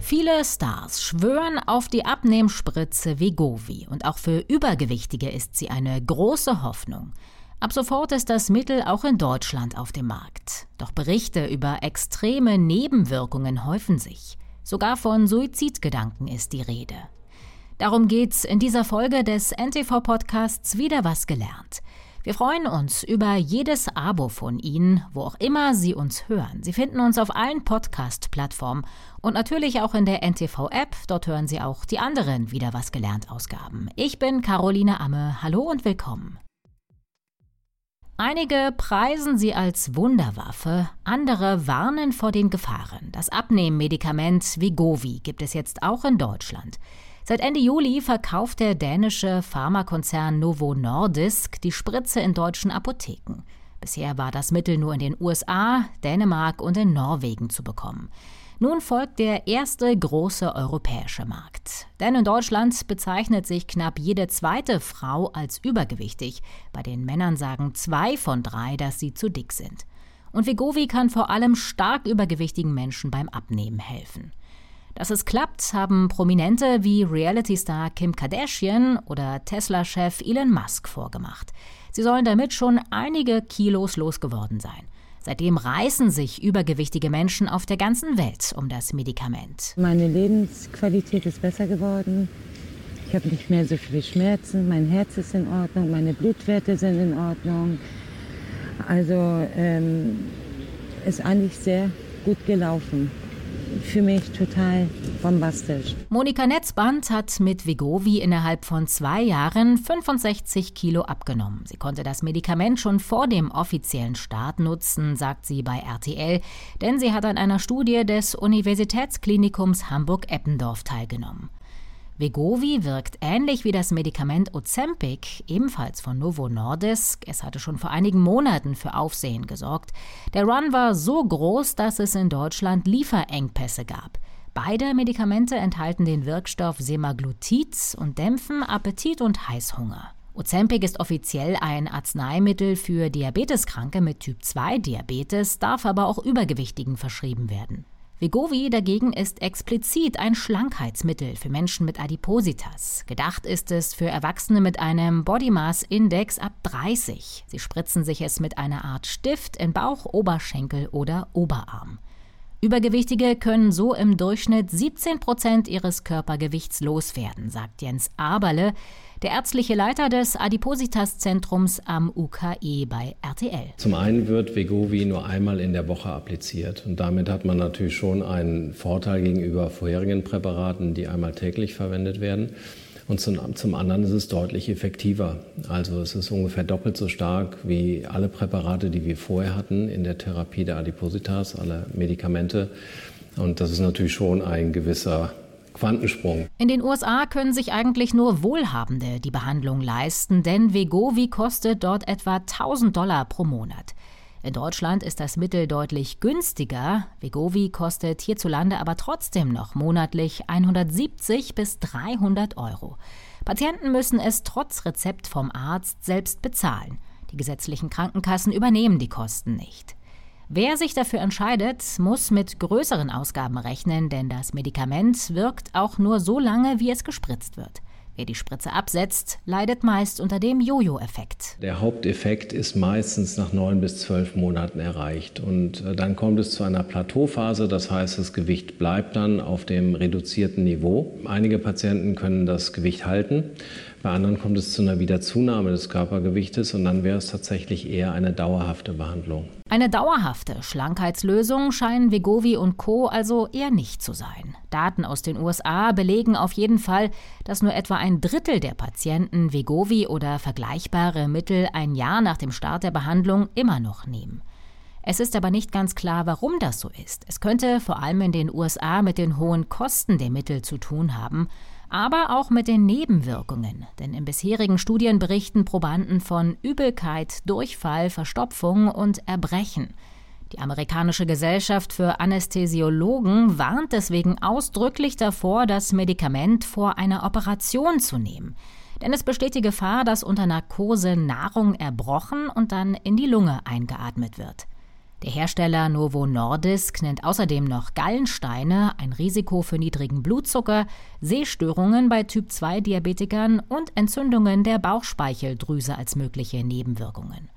Viele Stars schwören auf die Abnehmspritze Vegovi und auch für Übergewichtige ist sie eine große Hoffnung. Ab sofort ist das Mittel auch in Deutschland auf dem Markt. Doch Berichte über extreme Nebenwirkungen häufen sich. Sogar von Suizidgedanken ist die Rede. Darum geht's in dieser Folge des NTV-Podcasts Wieder was gelernt. Wir freuen uns über jedes Abo von Ihnen, wo auch immer Sie uns hören. Sie finden uns auf allen Podcast-Plattformen und natürlich auch in der NTV-App. Dort hören Sie auch die anderen Wieder was gelernt Ausgaben. Ich bin Caroline Amme. Hallo und willkommen. Einige preisen sie als Wunderwaffe, andere warnen vor den Gefahren. Das Abnehmmedikament Vigovi gibt es jetzt auch in Deutschland. Seit Ende Juli verkauft der dänische Pharmakonzern Novo Nordisk die Spritze in deutschen Apotheken. Bisher war das Mittel nur in den USA, Dänemark und in Norwegen zu bekommen. Nun folgt der erste große europäische Markt. Denn in Deutschland bezeichnet sich knapp jede zweite Frau als übergewichtig. Bei den Männern sagen zwei von drei, dass sie zu dick sind. Und Vegovi kann vor allem stark übergewichtigen Menschen beim Abnehmen helfen. Dass es klappt, haben Prominente wie Reality-Star Kim Kardashian oder Tesla-Chef Elon Musk vorgemacht. Sie sollen damit schon einige Kilos losgeworden sein. Seitdem reißen sich übergewichtige Menschen auf der ganzen Welt um das Medikament. Meine Lebensqualität ist besser geworden. Ich habe nicht mehr so viele Schmerzen. Mein Herz ist in Ordnung. Meine Blutwerte sind in Ordnung. Also ähm, ist eigentlich sehr gut gelaufen für mich total bombastisch. Monika Netzband hat mit Vigovi innerhalb von zwei Jahren 65 Kilo abgenommen. Sie konnte das Medikament schon vor dem offiziellen Start nutzen, sagt sie bei RTL, denn sie hat an einer Studie des Universitätsklinikums Hamburg-Eppendorf teilgenommen. Vegovi wirkt ähnlich wie das Medikament Ozempic, ebenfalls von Novo Nordisk. Es hatte schon vor einigen Monaten für Aufsehen gesorgt. Der Run war so groß, dass es in Deutschland Lieferengpässe gab. Beide Medikamente enthalten den Wirkstoff Semaglutid und dämpfen Appetit und Heißhunger. Ozempic ist offiziell ein Arzneimittel für Diabeteskranke mit Typ 2 Diabetes, darf aber auch Übergewichtigen verschrieben werden. Vegovi dagegen ist explizit ein Schlankheitsmittel für Menschen mit Adipositas. Gedacht ist es für Erwachsene mit einem Body Mass Index ab 30. Sie spritzen sich es mit einer Art Stift in Bauch, Oberschenkel oder Oberarm. Übergewichtige können so im Durchschnitt 17 Prozent ihres Körpergewichts loswerden, sagt Jens Aberle, der ärztliche Leiter des Adipositas-Zentrums am UKE bei RTL. Zum einen wird Vegovi nur einmal in der Woche appliziert und damit hat man natürlich schon einen Vorteil gegenüber vorherigen Präparaten, die einmal täglich verwendet werden. Und zum, zum, anderen ist es deutlich effektiver. Also es ist ungefähr doppelt so stark wie alle Präparate, die wir vorher hatten in der Therapie der Adipositas, alle Medikamente. Und das ist natürlich schon ein gewisser Quantensprung. In den USA können sich eigentlich nur Wohlhabende die Behandlung leisten, denn Vegovi kostet dort etwa 1000 Dollar pro Monat. In Deutschland ist das Mittel deutlich günstiger. Vegovi kostet hierzulande aber trotzdem noch monatlich 170 bis 300 Euro. Patienten müssen es trotz Rezept vom Arzt selbst bezahlen. Die gesetzlichen Krankenkassen übernehmen die Kosten nicht. Wer sich dafür entscheidet, muss mit größeren Ausgaben rechnen, denn das Medikament wirkt auch nur so lange, wie es gespritzt wird. Wer die Spritze absetzt, leidet meist unter dem Jojo-Effekt. Der Haupteffekt ist meistens nach neun bis zwölf Monaten erreicht. Und äh, dann kommt es zu einer Plateauphase, das heißt, das Gewicht bleibt dann auf dem reduzierten Niveau. Einige Patienten können das Gewicht halten. Bei anderen kommt es zu einer Wiederzunahme des Körpergewichtes und dann wäre es tatsächlich eher eine dauerhafte Behandlung. Eine dauerhafte Schlankheitslösung scheinen Vegovi und Co. also eher nicht zu sein. Daten aus den USA belegen auf jeden Fall, dass nur etwa ein Drittel der Patienten Vegovi oder vergleichbare Mittel ein Jahr nach dem Start der Behandlung immer noch nehmen. Es ist aber nicht ganz klar, warum das so ist. Es könnte vor allem in den USA mit den hohen Kosten der Mittel zu tun haben, aber auch mit den Nebenwirkungen. Denn in bisherigen Studien berichten Probanden von Übelkeit, Durchfall, Verstopfung und Erbrechen. Die amerikanische Gesellschaft für Anästhesiologen warnt deswegen ausdrücklich davor, das Medikament vor einer Operation zu nehmen. Denn es besteht die Gefahr, dass unter Narkose Nahrung erbrochen und dann in die Lunge eingeatmet wird. Der Hersteller Novo Nordisk nennt außerdem noch Gallensteine, ein Risiko für niedrigen Blutzucker, Sehstörungen bei Typ-2-Diabetikern und Entzündungen der Bauchspeicheldrüse als mögliche Nebenwirkungen.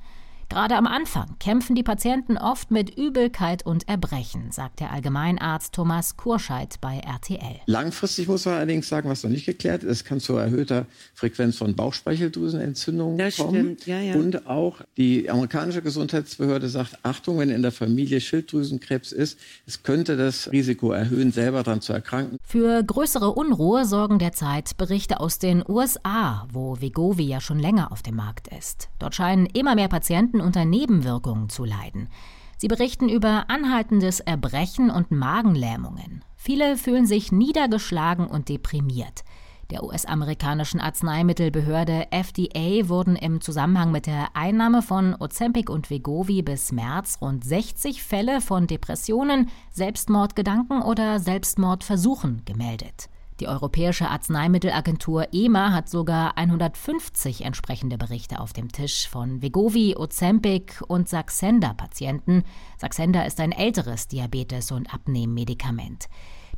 Gerade am Anfang kämpfen die Patienten oft mit Übelkeit und Erbrechen, sagt der Allgemeinarzt Thomas Kurscheid bei RTL. Langfristig muss man allerdings sagen, was noch nicht geklärt ist, es kann zu erhöhter Frequenz von Bauchspeicheldrüsenentzündungen das kommen. Stimmt. Ja, ja. Und auch die amerikanische Gesundheitsbehörde sagt, Achtung, wenn in der Familie Schilddrüsenkrebs ist, es könnte das Risiko erhöhen, selber daran zu erkranken. Für größere Unruhe sorgen derzeit Berichte aus den USA, wo Vegovi ja schon länger auf dem Markt ist. Dort scheinen immer mehr Patienten unter Nebenwirkungen zu leiden. Sie berichten über anhaltendes Erbrechen und Magenlähmungen. Viele fühlen sich niedergeschlagen und deprimiert. Der US-amerikanischen Arzneimittelbehörde FDA wurden im Zusammenhang mit der Einnahme von Ozempic und Vegovi bis März rund 60 Fälle von Depressionen, Selbstmordgedanken oder Selbstmordversuchen gemeldet. Die Europäische Arzneimittelagentur EMA hat sogar 150 entsprechende Berichte auf dem Tisch von Vegovi, Ozempic und Saxenda-Patienten. Saxenda ist ein älteres Diabetes- und Abnehmmedikament.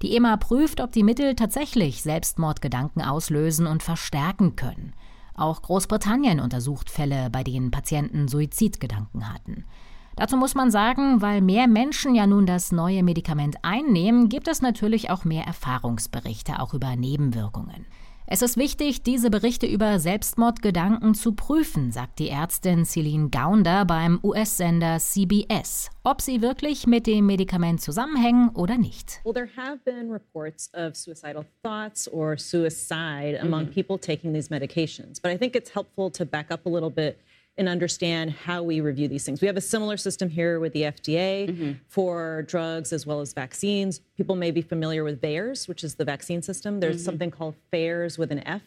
Die EMA prüft, ob die Mittel tatsächlich Selbstmordgedanken auslösen und verstärken können. Auch Großbritannien untersucht Fälle, bei denen Patienten Suizidgedanken hatten. Dazu muss man sagen, weil mehr Menschen ja nun das neue Medikament einnehmen, gibt es natürlich auch mehr Erfahrungsberichte, auch über Nebenwirkungen. Es ist wichtig, diese Berichte über Selbstmordgedanken zu prüfen, sagt die Ärztin Celine Gaunder beim US-Sender CBS, ob sie wirklich mit dem Medikament zusammenhängen oder nicht. Well, there have been reports of suicidal thoughts or suicide among -hmm. people taking these medications, but I think it's helpful to back up a little bit and understand how we review these things. We have a similar system here with the FDA mm-hmm. for drugs as well as vaccines. People may be familiar with VAERS, which is the vaccine system. There's mm-hmm. something called FAERS with an F,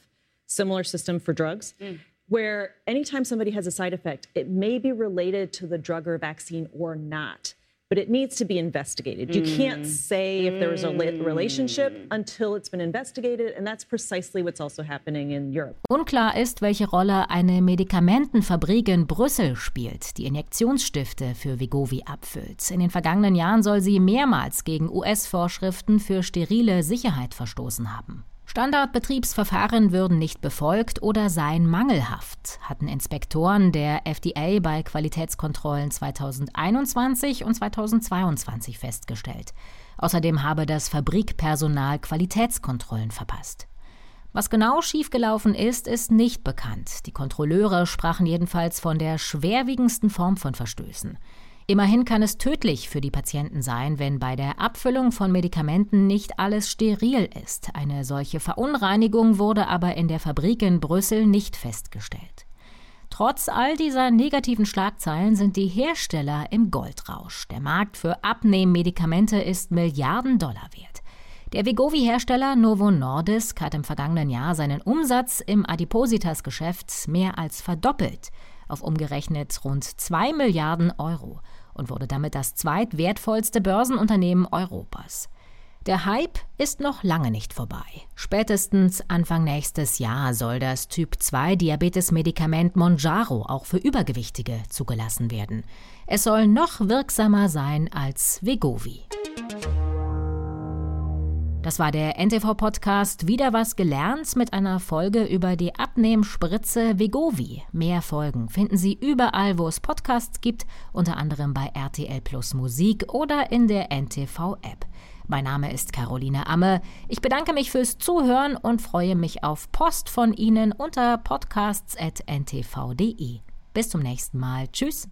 similar system for drugs. Mm. Where anytime somebody has a side effect, it may be related to the drug or vaccine or not but it needs to be investigated. You can't mm. say if there was a relationship mm. until it's been investigated, and that's precisely what's also happening in Europe. Unklar ist, welche Rolle eine Medikamentenfabrik in Brüssel spielt, die Injektionsstifte für Vigovi abfüllt. In den vergangenen Jahren soll sie mehrmals gegen US-Vorschriften für sterile Sicherheit verstoßen haben. Standardbetriebsverfahren würden nicht befolgt oder seien mangelhaft, hatten Inspektoren der FDA bei Qualitätskontrollen 2021 und 2022 festgestellt. Außerdem habe das Fabrikpersonal Qualitätskontrollen verpasst. Was genau schiefgelaufen ist, ist nicht bekannt. Die Kontrolleure sprachen jedenfalls von der schwerwiegendsten Form von Verstößen. Immerhin kann es tödlich für die Patienten sein, wenn bei der Abfüllung von Medikamenten nicht alles steril ist. Eine solche Verunreinigung wurde aber in der Fabrik in Brüssel nicht festgestellt. Trotz all dieser negativen Schlagzeilen sind die Hersteller im Goldrausch. Der Markt für Abnehmmedikamente ist Milliarden Dollar wert. Der Vegovi-Hersteller Novo Nordisk hat im vergangenen Jahr seinen Umsatz im Adipositas-Geschäft mehr als verdoppelt, auf umgerechnet rund 2 Milliarden Euro und wurde damit das zweitwertvollste Börsenunternehmen Europas. Der Hype ist noch lange nicht vorbei. Spätestens Anfang nächstes Jahr soll das Typ-2-Diabetes-Medikament Monjaro auch für Übergewichtige zugelassen werden. Es soll noch wirksamer sein als Vegovi. Das war der NTV-Podcast Wieder was gelernt mit einer Folge über die Abnehmspritze Vegovi. Mehr Folgen finden Sie überall, wo es Podcasts gibt, unter anderem bei RTL Plus Musik oder in der NTV-App. Mein Name ist Caroline Amme. Ich bedanke mich fürs Zuhören und freue mich auf Post von Ihnen unter podcasts.ntv.de. Bis zum nächsten Mal. Tschüss.